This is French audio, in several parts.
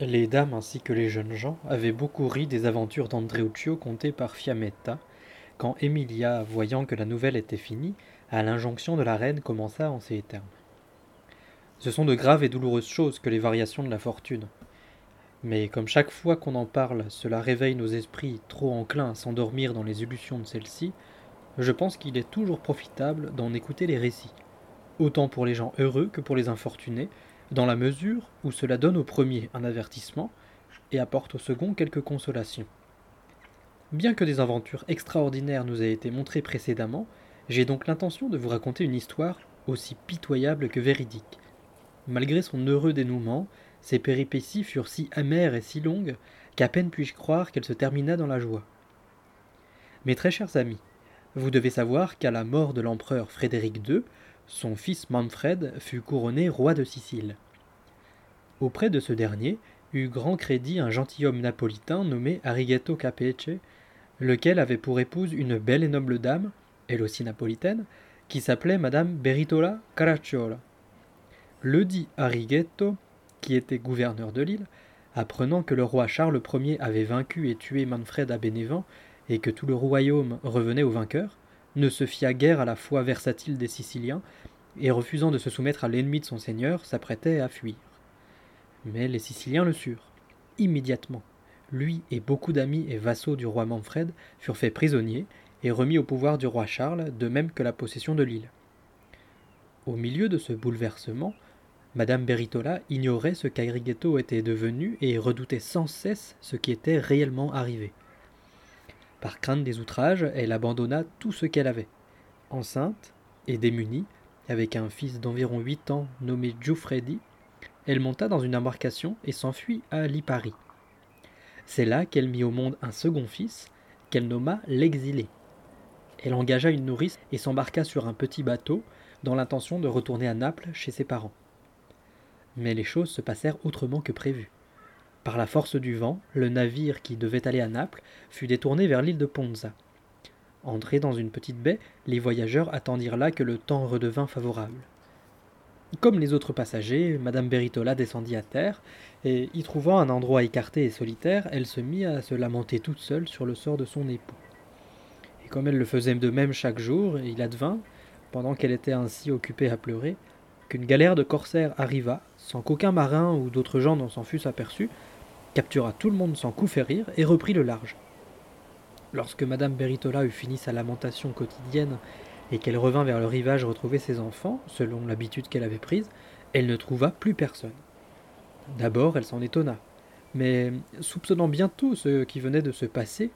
Les dames ainsi que les jeunes gens avaient beaucoup ri des aventures d'Andreuccio contées par Fiametta, quand Emilia, voyant que la nouvelle était finie, à l'injonction de la reine commença en ces termes. Ce sont de graves et douloureuses choses que les variations de la fortune. Mais comme chaque fois qu'on en parle, cela réveille nos esprits trop enclins à s'endormir dans les illusions de celle-ci, je pense qu'il est toujours profitable d'en écouter les récits, autant pour les gens heureux que pour les infortunés, dans la mesure où cela donne au premier un avertissement et apporte au second quelques consolations. Bien que des aventures extraordinaires nous aient été montrées précédemment, j'ai donc l'intention de vous raconter une histoire aussi pitoyable que véridique. Malgré son heureux dénouement, ses péripéties furent si amères et si longues qu'à peine puis-je croire qu'elle se termina dans la joie. Mes très chers amis, vous devez savoir qu'à la mort de l'empereur Frédéric II, son fils Manfred fut couronné roi de Sicile. Auprès de ce dernier eut grand crédit un gentilhomme napolitain nommé Arrighetto Capece, lequel avait pour épouse une belle et noble dame, elle aussi napolitaine, qui s'appelait Madame Beritola Caracciola. Le dit Arrighetto, qui était gouverneur de l'île, apprenant que le roi Charles Ier avait vaincu et tué Manfred à Bénévent et que tout le royaume revenait au vainqueur, ne se fia guère à la foi versatile des Siciliens, et refusant de se soumettre à l'ennemi de son seigneur, s'apprêtait à fuir. Mais les Siciliens le surent. Immédiatement, lui et beaucoup d'amis et vassaux du roi Manfred furent faits prisonniers et remis au pouvoir du roi Charles, de même que la possession de l'île. Au milieu de ce bouleversement, Madame Beritola ignorait ce qu'Agrighetto était devenu et redoutait sans cesse ce qui était réellement arrivé. Par crainte des outrages, elle abandonna tout ce qu'elle avait. Enceinte et démunie, avec un fils d'environ huit ans nommé Giuffredi, elle monta dans une embarcation et s'enfuit à Lipari. C'est là qu'elle mit au monde un second fils, qu'elle nomma l'exilé. Elle engagea une nourrice et s'embarqua sur un petit bateau dans l'intention de retourner à Naples chez ses parents. Mais les choses se passèrent autrement que prévu. Par la force du vent, le navire qui devait aller à Naples fut détourné vers l'île de Ponza. Entrés dans une petite baie, les voyageurs attendirent là que le temps redevint favorable. Comme les autres passagers, Madame Beritola descendit à terre, et y trouvant un endroit écarté et solitaire, elle se mit à se lamenter toute seule sur le sort de son époux. Et comme elle le faisait de même chaque jour, il advint, pendant qu'elle était ainsi occupée à pleurer, qu'une galère de corsaires arriva, sans qu'aucun marin ou d'autres gens n'en s'en fussent aperçus, captura tout le monde sans coup férir et reprit le large. Lorsque Madame Beritola eut fini sa lamentation quotidienne et qu'elle revint vers le rivage retrouver ses enfants, selon l'habitude qu'elle avait prise, elle ne trouva plus personne. D'abord, elle s'en étonna, mais soupçonnant bientôt ce qui venait de se passer,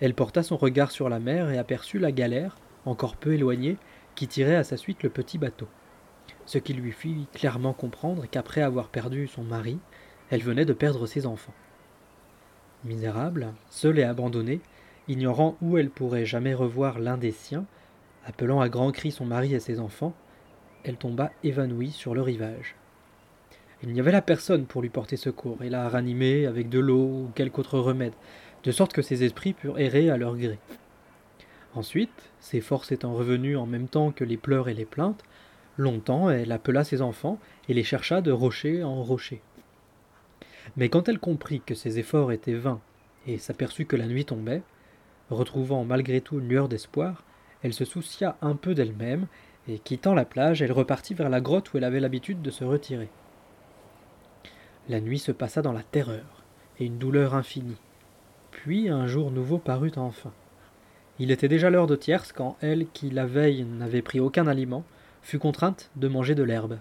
elle porta son regard sur la mer et aperçut la galère, encore peu éloignée, qui tirait à sa suite le petit bateau. Ce qui lui fit clairement comprendre qu'après avoir perdu son mari, elle venait de perdre ses enfants. Misérable, seule et abandonnée, ignorant où elle pourrait jamais revoir l'un des siens, appelant à grands cris son mari et ses enfants, elle tomba évanouie sur le rivage. Il n'y avait là personne pour lui porter secours et la ranimer avec de l'eau ou quelque autre remède, de sorte que ses esprits purent errer à leur gré. Ensuite, ses forces étant revenues en même temps que les pleurs et les plaintes, longtemps elle appela ses enfants et les chercha de rocher en rocher. Mais quand elle comprit que ses efforts étaient vains et s'aperçut que la nuit tombait, retrouvant malgré tout une lueur d'espoir, elle se soucia un peu d'elle-même, et quittant la plage, elle repartit vers la grotte où elle avait l'habitude de se retirer. La nuit se passa dans la terreur et une douleur infinie. Puis un jour nouveau parut enfin. Il était déjà l'heure de tierce quand elle, qui la veille n'avait pris aucun aliment, fut contrainte de manger de l'herbe.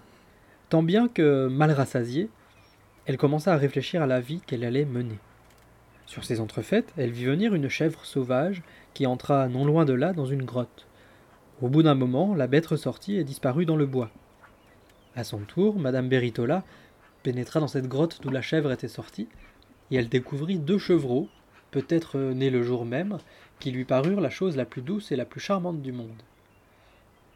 Tant bien que, mal rassasiée, elle commença à réfléchir à la vie qu'elle allait mener. Sur ces entrefaites, elle vit venir une chèvre sauvage qui entra non loin de là dans une grotte. Au bout d'un moment, la bête ressortit et disparut dans le bois. À son tour, Madame Beritola pénétra dans cette grotte d'où la chèvre était sortie, et elle découvrit deux chevreaux, peut-être nés le jour même, qui lui parurent la chose la plus douce et la plus charmante du monde.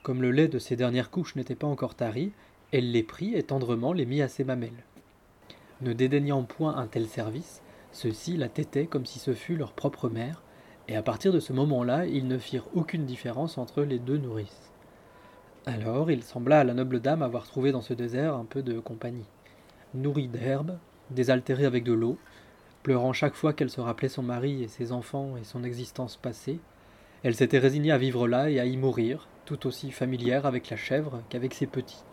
Comme le lait de ses dernières couches n'était pas encore tari, elle les prit et tendrement les mit à ses mamelles. Ne dédaignant point un tel service, ceux-ci la tétaient comme si ce fût leur propre mère, et à partir de ce moment-là, ils ne firent aucune différence entre les deux nourrices. Alors il sembla à la noble dame avoir trouvé dans ce désert un peu de compagnie. Nourrie d'herbe, désaltérée avec de l'eau, pleurant chaque fois qu'elle se rappelait son mari et ses enfants et son existence passée. Elle s'était résignée à vivre là et à y mourir, tout aussi familière avec la chèvre qu'avec ses petits.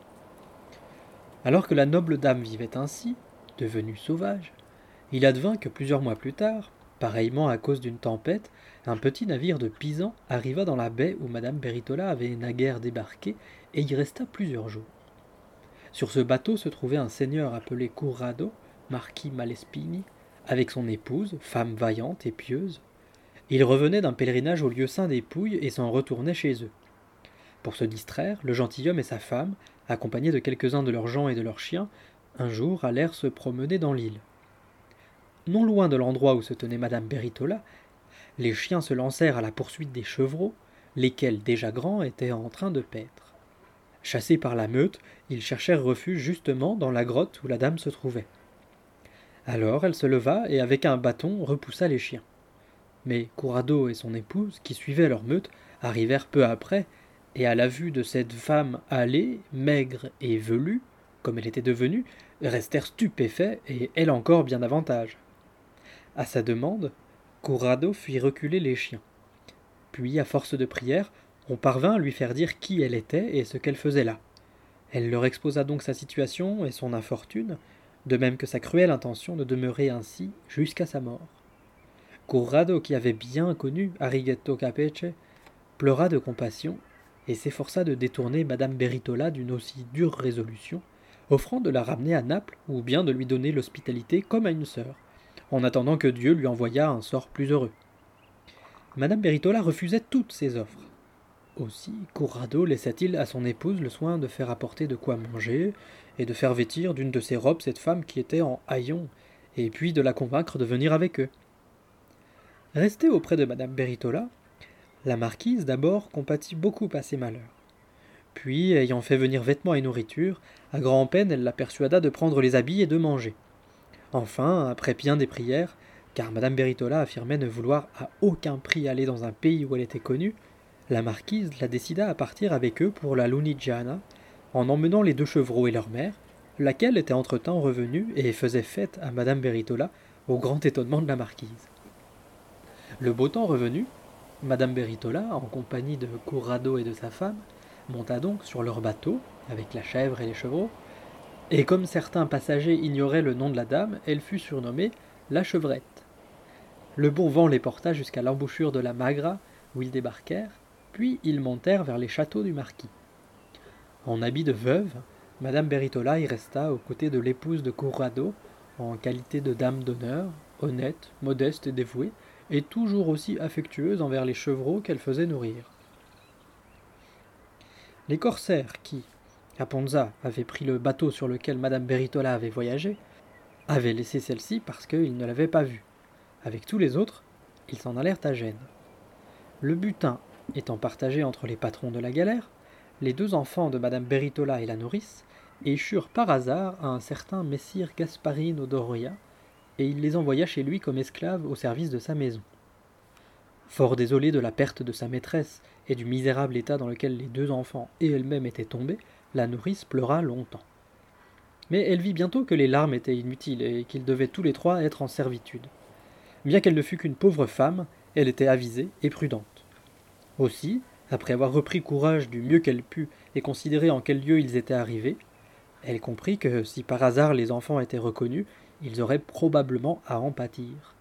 Alors que la noble dame vivait ainsi, devenue sauvage, il advint que plusieurs mois plus tard, pareillement à cause d'une tempête, un petit navire de Pisan arriva dans la baie où madame Beritola avait naguère débarqué et y resta plusieurs jours. Sur ce bateau se trouvait un seigneur appelé Currado, marquis Malespini, avec son épouse, femme vaillante et pieuse. Il revenait d'un pèlerinage au lieu saint des Pouilles et s'en retournait chez eux. Pour se distraire, le gentilhomme et sa femme, accompagnés de quelques-uns de leurs gens et de leurs chiens, un jour allèrent se promener dans l'île. Non loin de l'endroit où se tenait madame Beritola, les chiens se lancèrent à la poursuite des chevreaux, lesquels, déjà grands, étaient en train de paître. Chassés par la meute, ils cherchèrent refuge justement dans la grotte où la dame se trouvait. Alors elle se leva et avec un bâton repoussa les chiens. Mais Courado et son épouse, qui suivaient leur meute, arrivèrent peu après, et à la vue de cette femme allée, maigre et velue, comme elle était devenue, restèrent stupéfaits, et elle encore bien davantage. À sa demande, Courado fit reculer les chiens. Puis, à force de prières, on parvint à lui faire dire qui elle était et ce qu'elle faisait là. Elle leur exposa donc sa situation et son infortune, de même que sa cruelle intention de demeurer ainsi jusqu'à sa mort. Corrado, qui avait bien connu Arrighetto Capece, pleura de compassion et s'efforça de détourner madame Beritola d'une aussi dure résolution, offrant de la ramener à Naples ou bien de lui donner l'hospitalité comme à une sœur, en attendant que Dieu lui envoyât un sort plus heureux. Madame Beritola refusait toutes ses offres. Aussi, Corrado laissa-t-il à son épouse le soin de faire apporter de quoi manger, et de faire vêtir d'une de ses robes cette femme qui était en haillons, et puis de la convaincre de venir avec eux. Restée auprès de madame Beritola, la marquise d'abord compatit beaucoup à ses malheurs. Puis, ayant fait venir vêtements et nourriture, à grand-peine elle la persuada de prendre les habits et de manger. Enfin, après bien des prières, car madame Beritola affirmait ne vouloir à aucun prix aller dans un pays où elle était connue, la marquise la décida à partir avec eux pour la Lunigiana, en emmenant les deux chevreaux et leur mère, laquelle était entre-temps revenue et faisait fête à madame Beritola, au grand étonnement de la marquise. Le beau temps revenu, madame Beritola, en compagnie de Corrado et de sa femme, monta donc sur leur bateau, avec la chèvre et les chevreaux, et comme certains passagers ignoraient le nom de la dame, elle fut surnommée la chevrette. Le bon vent les porta jusqu'à l'embouchure de la Magra, où ils débarquèrent, puis ils montèrent vers les châteaux du marquis. En habit de veuve, madame Beritola y resta aux côtés de l'épouse de Corrado, en qualité de dame d'honneur, honnête, modeste et dévouée, et toujours aussi affectueuse envers les chevreaux qu'elle faisait nourrir. Les corsaires qui, à Ponza, avaient pris le bateau sur lequel madame Beritola avait voyagé, avaient laissé celle-ci parce qu'ils ne l'avaient pas vue. Avec tous les autres, ils s'en allèrent à Gênes. Le butin Étant partagés entre les patrons de la galère, les deux enfants de madame Beritola et la nourrice échurent par hasard à un certain messire Gasparino d'Oria, et il les envoya chez lui comme esclaves au service de sa maison. Fort désolée de la perte de sa maîtresse et du misérable état dans lequel les deux enfants et elle-même étaient tombés, la nourrice pleura longtemps. Mais elle vit bientôt que les larmes étaient inutiles et qu'ils devaient tous les trois être en servitude. Bien qu'elle ne fût qu'une pauvre femme, elle était avisée et prudente. Aussi, après avoir repris courage du mieux qu'elle put et considéré en quel lieu ils étaient arrivés, elle comprit que si par hasard les enfants étaient reconnus, ils auraient probablement à en pâtir.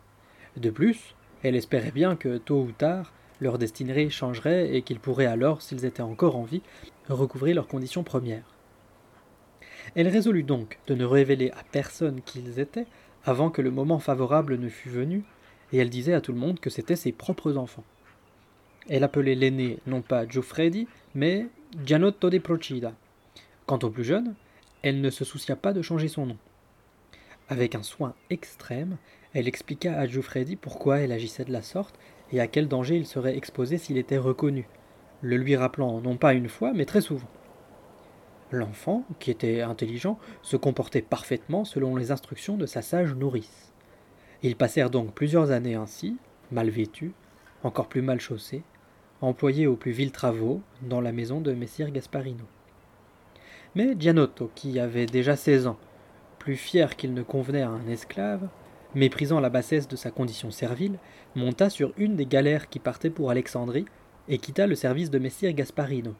De plus, elle espérait bien que tôt ou tard, leur destinée changerait et qu'ils pourraient alors, s'ils étaient encore en vie, recouvrir leurs conditions premières. Elle résolut donc de ne révéler à personne qui ils étaient avant que le moment favorable ne fût venu, et elle disait à tout le monde que c'étaient ses propres enfants. Elle appelait l'aîné non pas Giuffredi, mais Gianotto de Procida. Quant au plus jeune, elle ne se soucia pas de changer son nom. Avec un soin extrême, elle expliqua à Giuffredi pourquoi elle agissait de la sorte et à quel danger il serait exposé s'il était reconnu, le lui rappelant non pas une fois, mais très souvent. L'enfant, qui était intelligent, se comportait parfaitement selon les instructions de sa sage nourrice. Ils passèrent donc plusieurs années ainsi, mal vêtus, encore plus mal chaussés, employé aux plus vils travaux dans la maison de Messire Gasparino. Mais Gianotto, qui avait déjà seize ans, plus fier qu'il ne convenait à un esclave, méprisant la bassesse de sa condition servile, monta sur une des galères qui partaient pour Alexandrie et quitta le service de Messire Gasparino.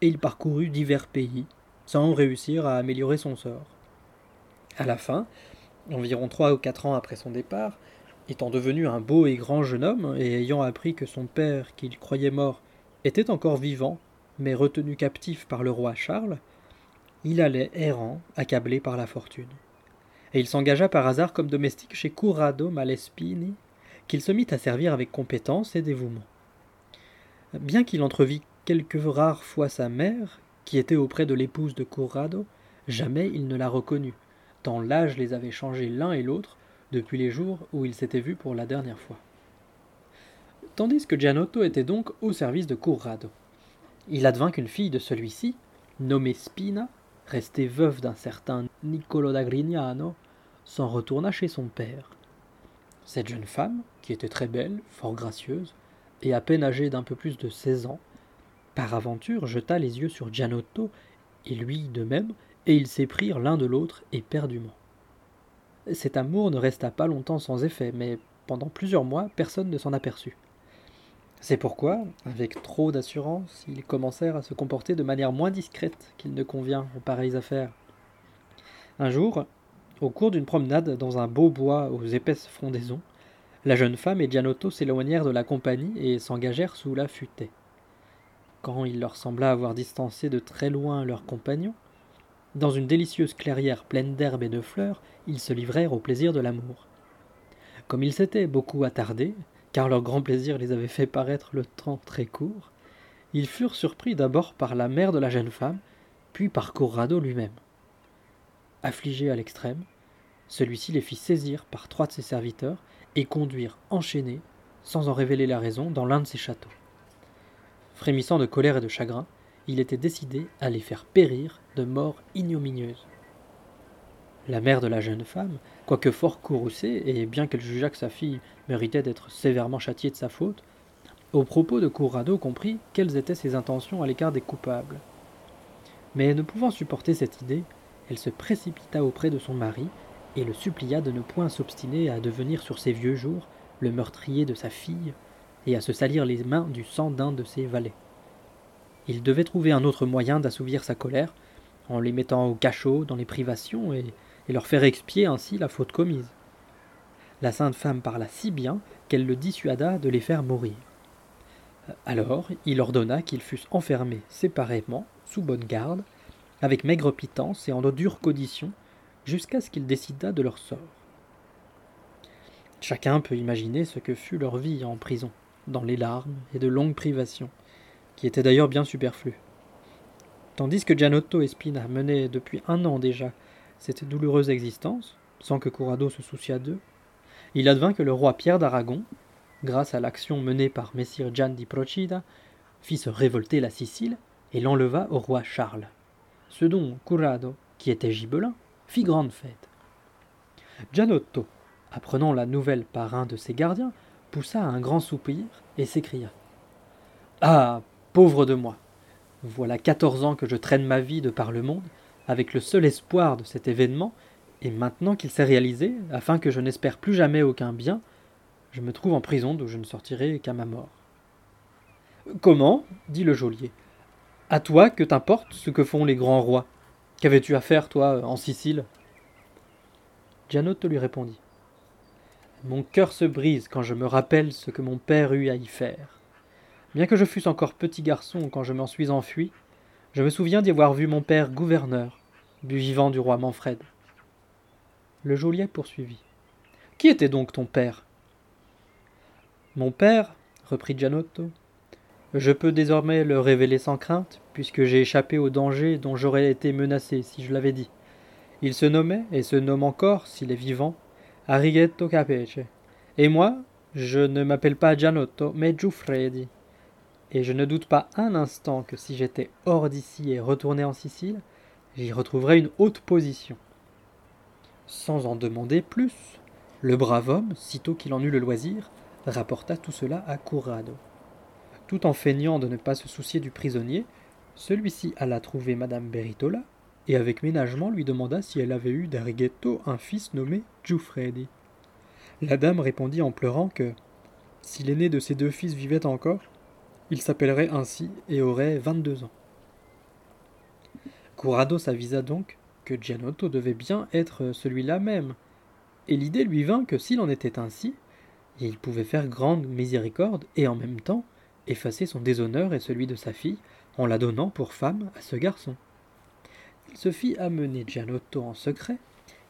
Et il parcourut divers pays, sans réussir à améliorer son sort. À la fin, environ trois ou quatre ans après son départ, étant devenu un beau et grand jeune homme, et ayant appris que son père, qu'il croyait mort, était encore vivant, mais retenu captif par le roi Charles, il allait errant, accablé par la fortune. Et il s'engagea par hasard comme domestique chez Currado Malespini, qu'il se mit à servir avec compétence et dévouement. Bien qu'il entrevît quelques rares fois sa mère, qui était auprès de l'épouse de Currado, jamais il ne la reconnut, tant l'âge les avait changés l'un et l'autre depuis les jours où ils s'étaient vus pour la dernière fois. Tandis que Gianotto était donc au service de Currado. Il advint qu'une fille de celui-ci, nommée Spina, restée veuve d'un certain Niccolo da Grignano, s'en retourna chez son père. Cette jeune femme, qui était très belle, fort gracieuse, et à peine âgée d'un peu plus de seize ans, par aventure jeta les yeux sur Gianotto, et lui de même, et ils s'éprirent l'un de l'autre éperdument. Cet amour ne resta pas longtemps sans effet, mais pendant plusieurs mois personne ne s'en aperçut. C'est pourquoi, avec trop d'assurance, ils commencèrent à se comporter de manière moins discrète qu'il ne convient aux pareilles affaires. Un jour, au cours d'une promenade dans un beau bois aux épaisses frondaisons, la jeune femme et Gianotto s'éloignèrent de la compagnie et s'engagèrent sous la futaie. Quand il leur sembla avoir distancé de très loin leurs compagnons, dans une délicieuse clairière pleine d'herbes et de fleurs, ils se livrèrent au plaisir de l'amour. Comme ils s'étaient beaucoup attardés, car leur grand plaisir les avait fait paraître le temps très court, ils furent surpris d'abord par la mère de la jeune femme, puis par Corrado lui-même. Affligé à l'extrême, celui-ci les fit saisir par trois de ses serviteurs et conduire enchaînés, sans en révéler la raison, dans l'un de ses châteaux. Frémissant de colère et de chagrin, il était décidé à les faire périr de mort ignominieuse. La mère de la jeune femme, quoique fort courroucée, et bien qu'elle jugeât que sa fille méritait d'être sévèrement châtiée de sa faute, au propos de Corrado comprit quelles étaient ses intentions à l'écart des coupables. Mais ne pouvant supporter cette idée, elle se précipita auprès de son mari et le supplia de ne point s'obstiner à devenir sur ses vieux jours le meurtrier de sa fille et à se salir les mains du sang d'un de ses valets. Il devait trouver un autre moyen d'assouvir sa colère, en les mettant au cachot dans les privations et, leur faire expier ainsi la faute commise. La sainte femme parla si bien qu'elle le dissuada de les faire mourir. Alors il ordonna qu'ils fussent enfermés séparément, sous bonne garde, avec maigre pitance et en de dures conditions, jusqu'à ce qu'il décidât de leur sort. Chacun peut imaginer ce que fut leur vie en prison, dans les larmes et de longues privations, qui était d'ailleurs bien superflu. Tandis que Gianotto et Spina menaient depuis un an déjà cette douloureuse existence, sans que Corrado se souciât d'eux, il advint que le roi Pierre d'Aragon, grâce à l'action menée par Messire Gian di Procida, fit se révolter la Sicile et l'enleva au roi Charles. Ce dont Corrado, qui était gibelin, fit grande fête. Gianotto, apprenant la nouvelle par un de ses gardiens, poussa un grand soupir et s'écria Ah, Pauvre de moi. Voilà quatorze ans que je traîne ma vie de par le monde, avec le seul espoir de cet événement, et maintenant qu'il s'est réalisé, afin que je n'espère plus jamais aucun bien, je me trouve en prison d'où je ne sortirai qu'à ma mort. Comment? dit le geôlier. À toi que t'importe ce que font les grands rois Qu'avais-tu à faire, toi, en Sicile? Gianotto lui répondit. Mon cœur se brise quand je me rappelle ce que mon père eut à y faire. Bien que je fusse encore petit garçon quand je m'en suis enfui, je me souviens d'y avoir vu mon père gouverneur, du vivant du roi Manfred. Le geôlier poursuivit. Qui était donc ton père? Mon père, reprit Gianotto, je peux désormais le révéler sans crainte, puisque j'ai échappé au danger dont j'aurais été menacé si je l'avais dit. Il se nommait, et se nomme encore, s'il est vivant, Arrighetto Capece. Et moi, je ne m'appelle pas Gianotto, mais Giuffredi et je ne doute pas un instant que si j'étais hors d'ici et retourné en Sicile, j'y retrouverais une haute position. Sans en demander plus, le brave homme, sitôt qu'il en eut le loisir, rapporta tout cela à Corrado. Tout en feignant de ne pas se soucier du prisonnier, celui-ci alla trouver madame Beritola et avec ménagement lui demanda si elle avait eu d'Arighetto un fils nommé Giuffredi. La dame répondit en pleurant que, si l'aîné de ses deux fils vivait encore, il s'appellerait ainsi et aurait vingt-deux ans. Corrado s'avisa donc que Gianotto devait bien être celui-là même, et l'idée lui vint que s'il en était ainsi, il pouvait faire grande miséricorde et en même temps effacer son déshonneur et celui de sa fille en la donnant pour femme à ce garçon. Il se fit amener Gianotto en secret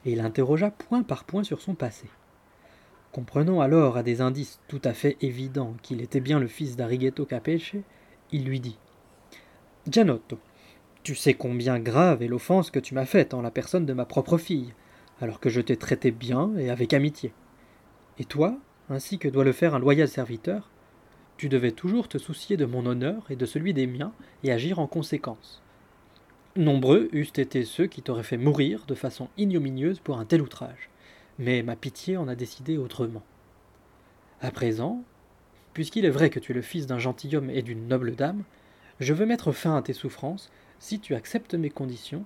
et l'interrogea point par point sur son passé. Comprenant alors à des indices tout à fait évidents qu'il était bien le fils d'Arighetto Capece, il lui dit Gianotto, tu sais combien grave est l'offense que tu m'as faite en la personne de ma propre fille, alors que je t'ai traité bien et avec amitié. Et toi, ainsi que doit le faire un loyal serviteur, tu devais toujours te soucier de mon honneur et de celui des miens et agir en conséquence. Nombreux eussent été ceux qui t'auraient fait mourir de façon ignominieuse pour un tel outrage, mais ma pitié en a décidé autrement. À présent, puisqu'il est vrai que tu es le fils d'un gentilhomme et d'une noble dame, je veux mettre fin à tes souffrances si tu acceptes mes conditions,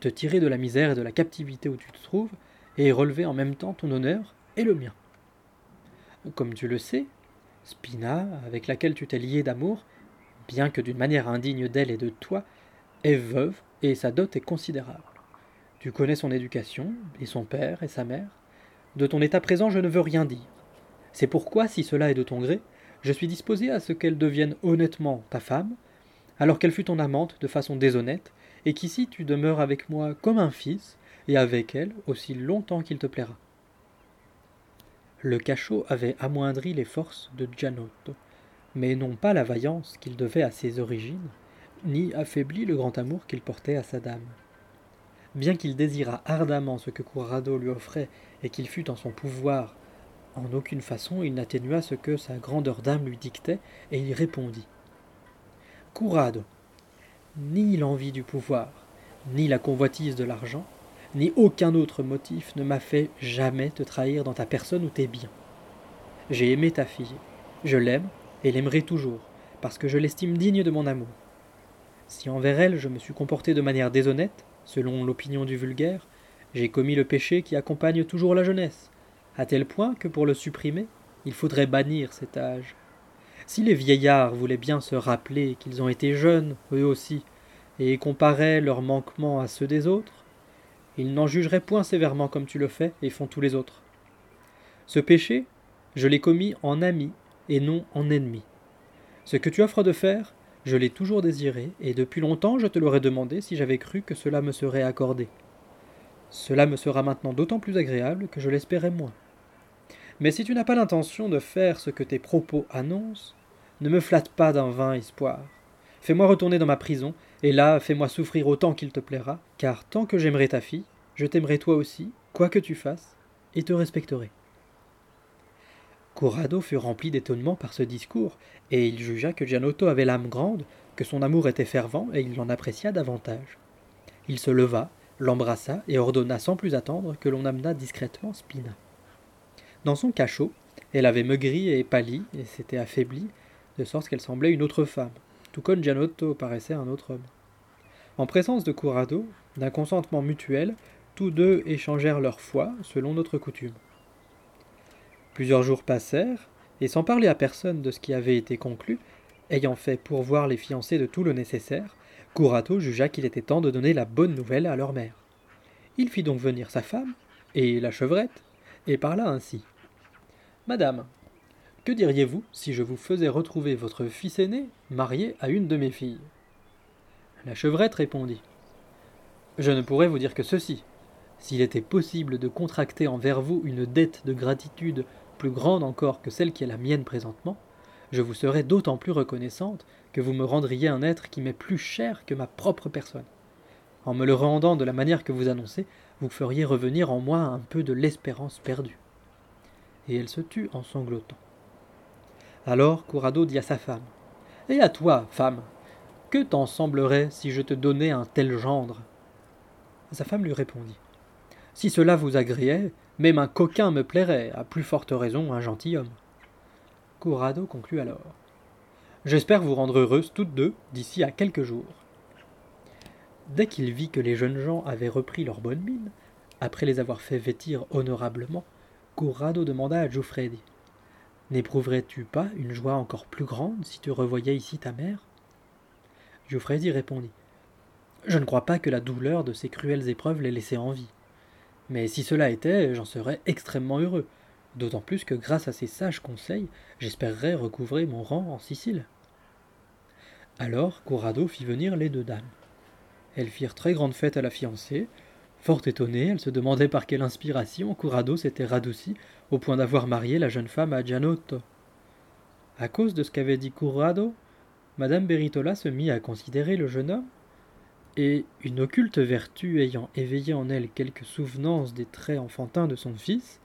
te tirer de la misère et de la captivité où tu te trouves, et relever en même temps ton honneur et le mien. Comme tu le sais, Spina, avec laquelle tu t'es lié d'amour, bien que d'une manière indigne d'elle et de toi, est veuve et sa dot est considérable. Tu connais son éducation, et son père et sa mère. De ton état présent, je ne veux rien dire. C'est pourquoi, si cela est de ton gré, je suis disposé à ce qu'elle devienne honnêtement ta femme, alors qu'elle fut ton amante de façon déshonnête, et qu'ici tu demeures avec moi comme un fils, et avec elle aussi longtemps qu'il te plaira. Le cachot avait amoindri les forces de Gianotto, mais non pas la vaillance qu'il devait à ses origines, ni affaibli le grand amour qu'il portait à sa dame. Bien qu'il désirât ardemment ce que Corrado lui offrait et qu'il fût en son pouvoir, en aucune façon il n'atténua ce que sa grandeur d'âme lui dictait, et il répondit Corrado, ni l'envie du pouvoir, ni la convoitise de l'argent, ni aucun autre motif ne m'a fait jamais te trahir dans ta personne ou tes biens. J'ai aimé ta fille, je l'aime et l'aimerai toujours, parce que je l'estime digne de mon amour. Si envers elle je me suis comporté de manière déshonnête, selon l'opinion du vulgaire, j'ai commis le péché qui accompagne toujours la jeunesse, à tel point que pour le supprimer, il faudrait bannir cet âge. Si les vieillards voulaient bien se rappeler qu'ils ont été jeunes, eux aussi, et comparaient leurs manquements à ceux des autres, ils n'en jugeraient point sévèrement comme tu le fais et font tous les autres. Ce péché, je l'ai commis en ami et non en ennemi. Ce que tu offres de faire, je l'ai toujours désiré, et depuis longtemps je te l'aurais demandé si j'avais cru que cela me serait accordé. Cela me sera maintenant d'autant plus agréable que je l'espérais moins. Mais si tu n'as pas l'intention de faire ce que tes propos annoncent, ne me flatte pas d'un vain espoir. Fais-moi retourner dans ma prison, et là fais-moi souffrir autant qu'il te plaira, car tant que j'aimerai ta fille, je t'aimerai toi aussi, quoi que tu fasses, et te respecterai. Corrado fut rempli d'étonnement par ce discours, et il jugea que Gianotto avait l'âme grande, que son amour était fervent, et il l'en apprécia davantage. Il se leva, l'embrassa, et ordonna sans plus attendre que l'on amenât discrètement Spina. Dans son cachot, elle avait maigri et pâli, et s'était affaiblie, de sorte qu'elle semblait une autre femme tout comme Gianotto paraissait un autre homme. En présence de Corrado, d'un consentement mutuel, tous deux échangèrent leur foi selon notre coutume. Plusieurs jours passèrent, et sans parler à personne de ce qui avait été conclu, ayant fait pourvoir les fiancés de tout le nécessaire, Corrado jugea qu'il était temps de donner la bonne nouvelle à leur mère. Il fit donc venir sa femme, et la chevrette, et parla ainsi. Madame, que diriez-vous si je vous faisais retrouver votre fils aîné marié à une de mes filles? La chevrette répondit Je ne pourrais vous dire que ceci. S'il était possible de contracter envers vous une dette de gratitude plus grande encore que celle qui est la mienne présentement, je vous serais d'autant plus reconnaissante que vous me rendriez un être qui m'est plus cher que ma propre personne. En me le rendant de la manière que vous annoncez, vous feriez revenir en moi un peu de l'espérance perdue. Et elle se tut en sanglotant. Alors Corrado dit à sa femme Et à toi, femme, que t'en semblerait si je te donnais un tel gendre? Sa femme lui répondit Si cela vous agréait, même un coquin me plairait, à plus forte raison un gentilhomme. Corrado conclut alors J'espère vous rendre heureuses toutes deux d'ici à quelques jours. Dès qu'il vit que les jeunes gens avaient repris leur bonne mine, après les avoir fait vêtir honorablement, Corrado demanda à Giuffredi N'éprouverais-tu pas une joie encore plus grande si tu revoyais ici ta mère? Giuffredi répondit Je ne crois pas que la douleur de ces cruelles épreuves l'ait laissée en vie. Mais si cela était, j'en serais extrêmement heureux, d'autant plus que grâce à ces sages conseils, j'espérerais recouvrer mon rang en Sicile. Alors Corrado fit venir les deux dames. Elles firent très grande fête à la fiancée. Fort étonnée, elle se demandait par quelle inspiration Corrado s'était radouci au point d'avoir marié la jeune femme à Gianotto. À cause de ce qu'avait dit Corrado, Madame Beritola se mit à considérer le jeune homme, et une occulte vertu ayant éveillé en elle quelques souvenances des traits enfantins de son fils,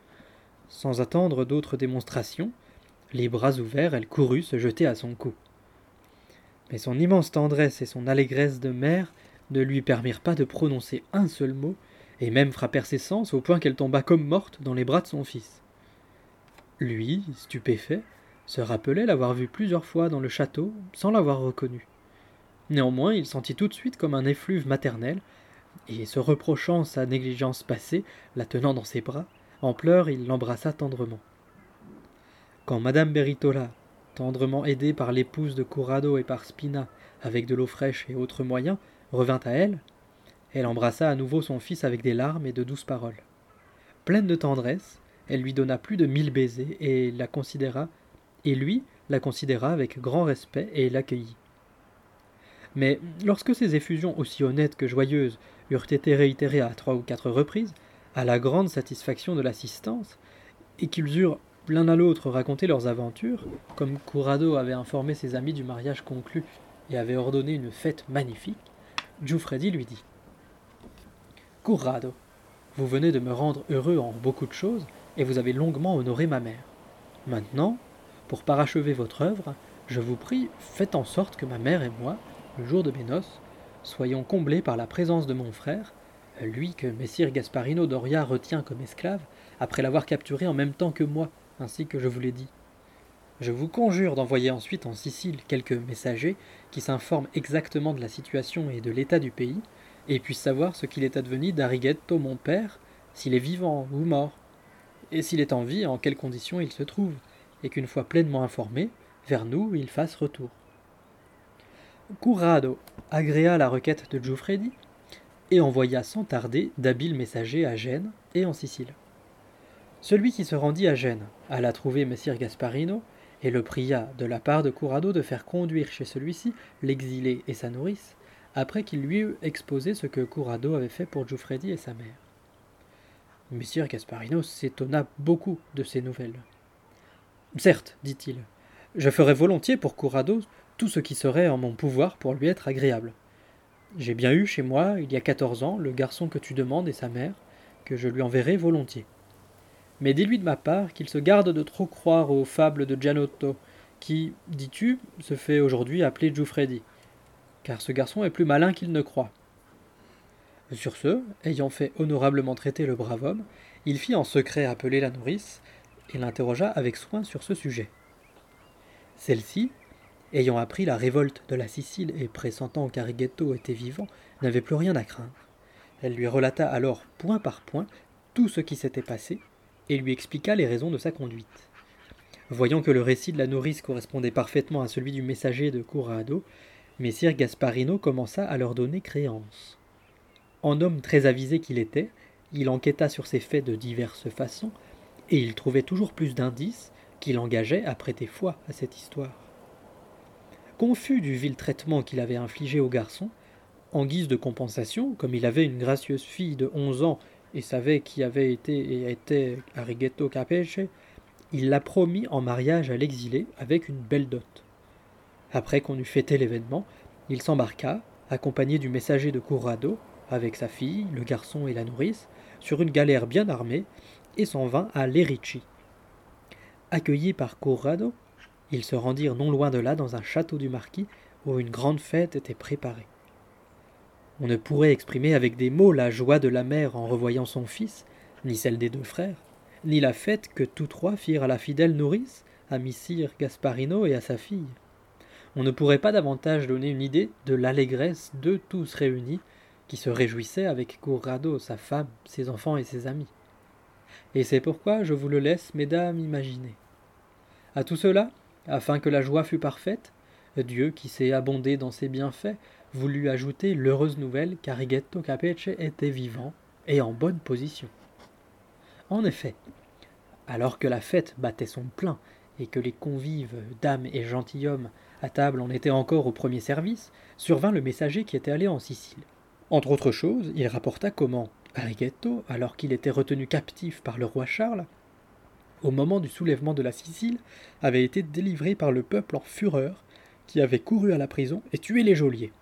sans attendre d'autres démonstrations, les bras ouverts, elle courut se jeter à son cou. Mais son immense tendresse et son allégresse de mère ne lui permirent pas de prononcer un seul mot, et même frappèrent ses sens au point qu'elle tomba comme morte dans les bras de son fils. Lui, stupéfait, se rappelait l'avoir vu plusieurs fois dans le château sans l'avoir reconnu. Néanmoins, il sentit tout de suite comme un effluve maternel, et se reprochant sa négligence passée, la tenant dans ses bras, en pleurs, il l'embrassa tendrement. Quand madame Beritola, tendrement aidée par l'épouse de Corrado et par Spina, avec de l'eau fraîche et autres moyens, revint à elle, elle embrassa à nouveau son fils avec des larmes et de douces paroles. Pleine de tendresse, elle lui donna plus de mille baisers et la considéra, et lui la considéra avec grand respect et l'accueillit. Mais lorsque ces effusions aussi honnêtes que joyeuses eurent été réitérées à trois ou quatre reprises, à la grande satisfaction de l'assistance, et qu'ils eurent l'un à l'autre raconté leurs aventures, comme Corrado avait informé ses amis du mariage conclu et avait ordonné une fête magnifique, Giuffredi lui dit Corrado, vous venez de me rendre heureux en beaucoup de choses, et vous avez longuement honoré ma mère. Maintenant, pour parachever votre œuvre, je vous prie, faites en sorte que ma mère et moi, le jour de mes noces, soyons comblés par la présence de mon frère, lui que Messire Gasparino Doria retient comme esclave, après l'avoir capturé en même temps que moi, ainsi que je vous l'ai dit. Je vous conjure d'envoyer ensuite en Sicile quelques messagers qui s'informent exactement de la situation et de l'état du pays, et puissent savoir ce qu'il est advenu d'Arighetto mon père, s'il est vivant ou mort, et s'il est en vie, en quelles conditions il se trouve, et qu'une fois pleinement informé, vers nous il fasse retour. Currado agréa la requête de Giuffredi et envoya sans tarder d'habiles messagers à Gênes et en Sicile. Celui qui se rendit à Gênes alla trouver Messire Gasparino et le pria de la part de Currado de faire conduire chez celui-ci l'exilé et sa nourrice, après qu'il lui eut exposé ce que Currado avait fait pour Giuffredi et sa mère. Messire Gasparino s'étonna beaucoup de ces nouvelles. Certes, dit-il, je ferai volontiers pour Currado tout ce qui serait en mon pouvoir pour lui être agréable. J'ai bien eu chez moi, il y a quatorze ans, le garçon que tu demandes et sa mère, que je lui enverrai volontiers. Mais dis-lui de ma part qu'il se garde de trop croire aux fables de Gianotto, qui, dis-tu, se fait aujourd'hui appeler Giuffredi, car ce garçon est plus malin qu'il ne croit. Sur ce, ayant fait honorablement traiter le brave homme, il fit en secret appeler la nourrice, et l'interrogea avec soin sur ce sujet. Celle-ci, ayant appris la révolte de la Sicile et pressentant qu'Arighetto était vivant, n'avait plus rien à craindre. Elle lui relata alors point par point tout ce qui s'était passé, et lui expliqua les raisons de sa conduite. Voyant que le récit de la nourrice correspondait parfaitement à celui du messager de Corrado, Messire Gasparino commença à leur donner créance. En homme très avisé qu'il était, il enquêta sur ces faits de diverses façons, et il trouvait toujours plus d'indices qui l'engageaient à prêter foi à cette histoire. Confus du vil traitement qu'il avait infligé au garçon, en guise de compensation, comme il avait une gracieuse fille de onze ans et savait qui avait été et était Arighetto Capece, il la promit en mariage à l'exilé avec une belle dot. Après qu'on eut fêté l'événement, il s'embarqua, accompagné du messager de Corrado, avec sa fille, le garçon et la nourrice, sur une galère bien armée, et s'en vint à Lerici. Accueillis par Corrado, ils se rendirent non loin de là dans un château du marquis où une grande fête était préparée. On ne pourrait exprimer avec des mots la joie de la mère en revoyant son fils, ni celle des deux frères, ni la fête que tous trois firent à la fidèle nourrice, à Messire Gasparino et à sa fille. On ne pourrait pas davantage donner une idée de l'allégresse d'eux tous réunis, qui se réjouissait avec Corrado, sa femme, ses enfants et ses amis. Et c'est pourquoi je vous le laisse, mesdames, imaginer. À tout cela, afin que la joie fût parfaite, Dieu, qui s'est abondé dans ses bienfaits, voulut ajouter l'heureuse nouvelle qu'Arighetto Capece était vivant et en bonne position. En effet, alors que la fête battait son plein et que les convives, dames et gentilshommes à table en étaient encore au premier service, survint le messager qui était allé en Sicile. Entre autres choses, il rapporta comment Arighetto, alors qu'il était retenu captif par le roi Charles, au moment du soulèvement de la Sicile, avait été délivré par le peuple en fureur, qui avait couru à la prison et tué les geôliers.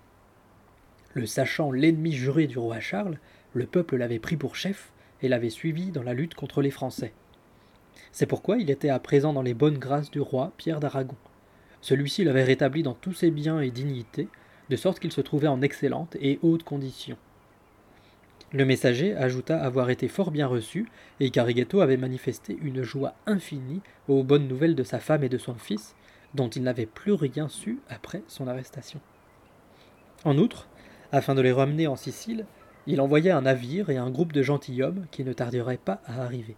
Le sachant l'ennemi juré du roi Charles, le peuple l'avait pris pour chef et l'avait suivi dans la lutte contre les Français. C'est pourquoi il était à présent dans les bonnes grâces du roi Pierre d'Aragon. Celui-ci l'avait rétabli dans tous ses biens et dignités, de sorte qu'il se trouvait en excellente et haute condition. Le messager ajouta avoir été fort bien reçu et qu'Arighetto avait manifesté une joie infinie aux bonnes nouvelles de sa femme et de son fils, dont il n'avait plus rien su après son arrestation. En outre, afin de les ramener en Sicile, il envoya un navire et un groupe de gentilshommes qui ne tarderaient pas à arriver.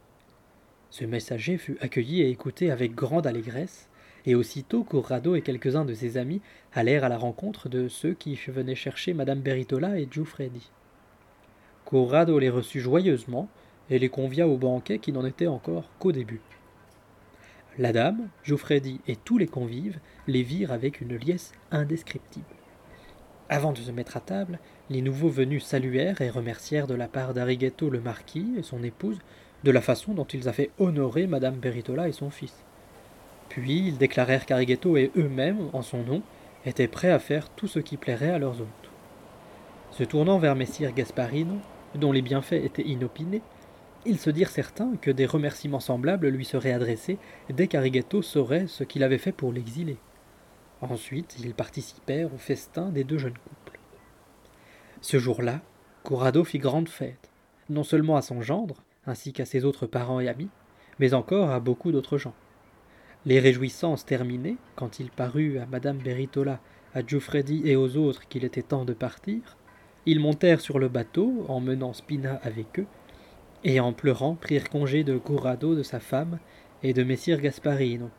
Ce messager fut accueilli et écouté avec grande allégresse, et aussitôt Corrado et quelques-uns de ses amis allèrent à la rencontre de ceux qui venaient chercher madame Beritola et Giuffredi. Corrado les reçut joyeusement et les convia au banquet qui n'en était encore qu'au début. La dame, Giuffredi et tous les convives les virent avec une liesse indescriptible. Avant de se mettre à table, les nouveaux venus saluèrent et remercièrent de la part d'Arighetto le marquis et son épouse de la façon dont ils avaient honoré madame Beritola et son fils. Puis ils déclarèrent qu'Arighetto et eux-mêmes, en son nom, étaient prêts à faire tout ce qui plairait à leurs hôtes. Se tournant vers messire Gasparino, dont les bienfaits étaient inopinés, ils se dirent certains que des remerciements semblables lui seraient adressés dès qu'Arighetto saurait ce qu'il avait fait pour l'exiler. Ensuite, ils participèrent au festin des deux jeunes couples. Ce jour-là, Corrado fit grande fête, non seulement à son gendre, ainsi qu'à ses autres parents et amis, mais encore à beaucoup d'autres gens. Les réjouissances terminées, quand il parut à madame Beritola, à Giuffredi et aux autres qu'il était temps de partir, ils montèrent sur le bateau, emmenant Spina avec eux, et en pleurant prirent congé de Corrado, de sa femme, et de messire Gasparino.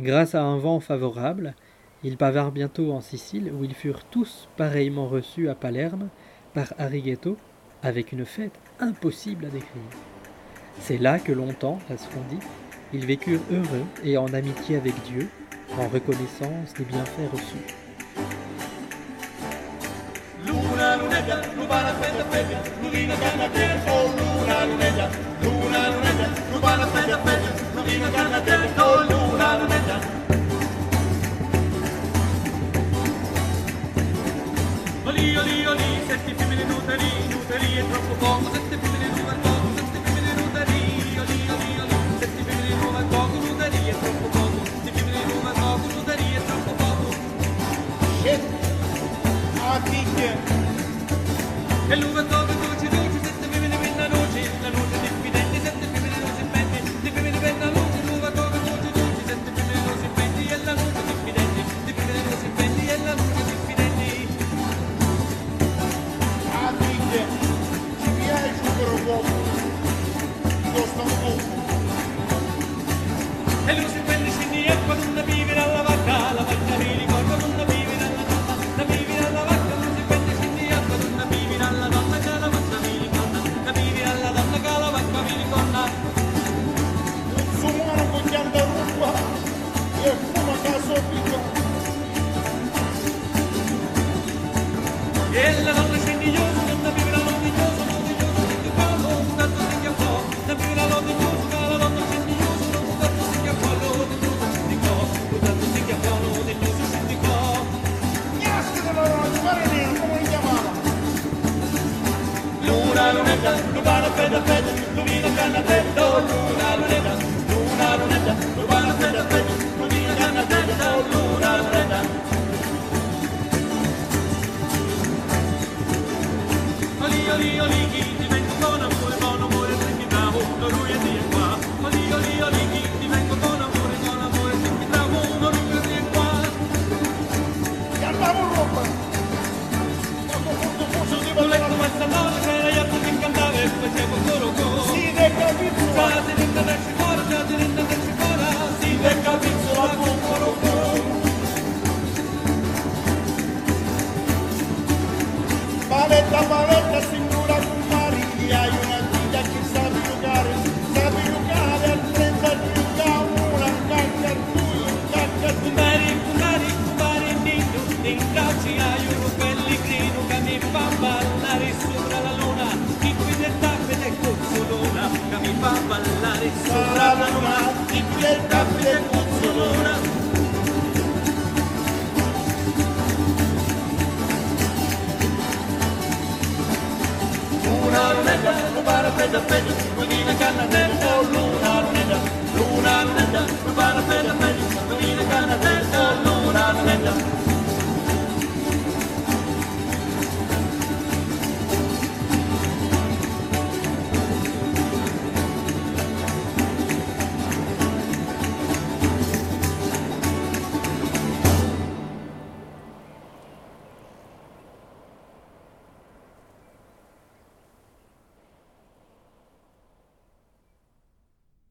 Grâce à un vent favorable, ils pavinrent bientôt en Sicile, où ils furent tous pareillement reçus à Palerme par Arighetto, avec une fête impossible à décrire. C'est là que longtemps, à ce qu'on ils vécurent heureux et en amitié avec Dieu, en reconnaissance des bienfaits reçus. Oli, oli, oli, sette femmine nuteri, nuteri è troppo poco, sette femmine nuove al poco, sette femmine nuteri, oli, oli, oli, sette femmine nuove al poco, è troppo poco, sette femmine nuove al poco, è troppo poco. Shit. Ah, e lui va Luna Everybody.